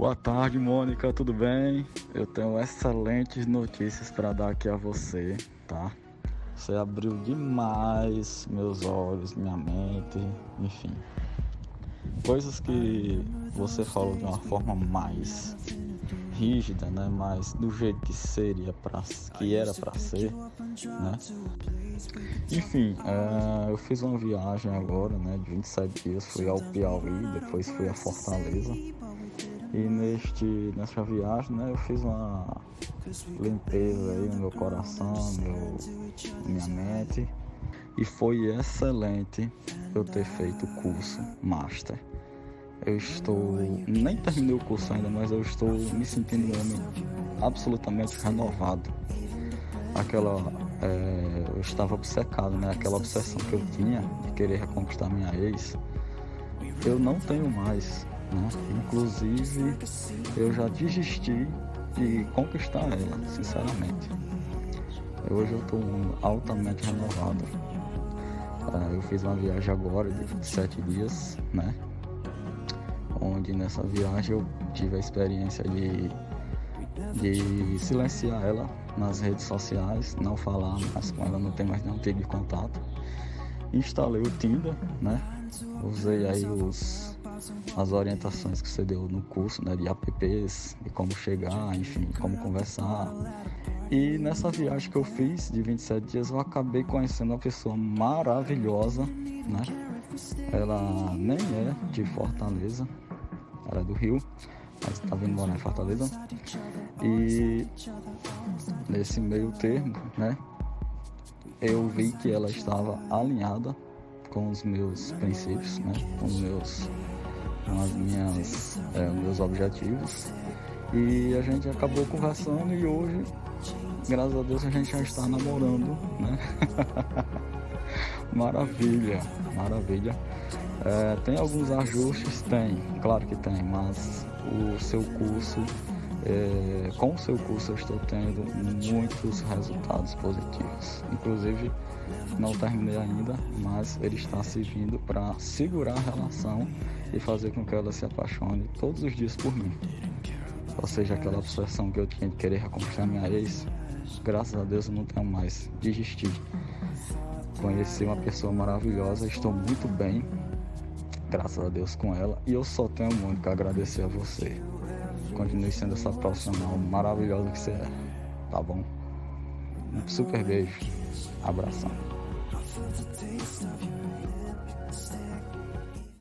Boa tarde, Mônica, tudo bem? Eu tenho excelentes notícias para dar aqui a você, tá? Você abriu demais meus olhos, minha mente, enfim. Coisas que você falou de uma forma mais rígida, né? Mas do jeito que seria para que era para ser, né? Enfim, é, eu fiz uma viagem agora, né? De 27 dias, fui ao Piauí, depois fui a Fortaleza. E neste, nessa viagem, né, eu fiz uma limpeza aí no meu coração, meu, minha mente. E foi excelente eu ter feito o curso Master. Eu estou, nem terminei o curso ainda, mas eu estou me sentindo um homem absolutamente renovado. Aquela, é, eu estava obcecado, né? Aquela obsessão que eu tinha de querer reconquistar minha ex, eu não tenho mais. Né? Inclusive, eu já desisti de conquistar ela, sinceramente. Hoje eu estou altamente renovado. Uh, eu fiz uma viagem agora de 27 dias, né? Onde nessa viagem eu tive a experiência de, de silenciar ela nas redes sociais, não falar mais com ela, não tem mais nenhum tipo de contato. Instalei o Tinder, né? Usei aí os as orientações que você deu no curso, né, de apps, de como chegar, enfim, como conversar. E nessa viagem que eu fiz de 27 dias, eu acabei conhecendo uma pessoa maravilhosa, né? Ela nem é de Fortaleza, ela é do Rio, mas tá vindo morar em Fortaleza. E nesse meio termo, né? Eu vi que ela estava alinhada com os meus princípios, né? Com os meus as minhas, é, meus objetivos. E a gente acabou conversando e hoje, graças a Deus, a gente já está namorando, né? maravilha, maravilha. É, tem alguns ajustes? Tem, claro que tem, mas o seu curso, é, com o seu curso eu estou tendo muitos resultados positivos. Inclusive, não terminei ainda, mas ele está servindo para segurar a relação e fazer com que ela se apaixone todos os dias por mim. Ou seja, aquela obsessão que eu tinha de querer reconquistar minha ex, graças a Deus eu não tenho mais. Desisti. Conheci uma pessoa maravilhosa, estou muito bem, graças a Deus com ela, e eu só tenho muito que agradecer a você. Continue sendo essa profissional maravilhosa que você é, tá bom? Um super beijo, abração.